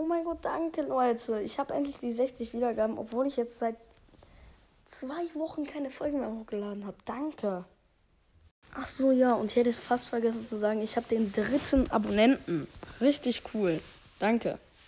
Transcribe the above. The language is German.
Oh mein Gott, danke, Leute. Ich habe endlich die 60 Wiedergaben, obwohl ich jetzt seit zwei Wochen keine Folgen mehr hochgeladen habe. Danke. Ach so, ja, und ich hätte fast vergessen zu sagen, ich habe den dritten Abonnenten. Richtig cool. Danke.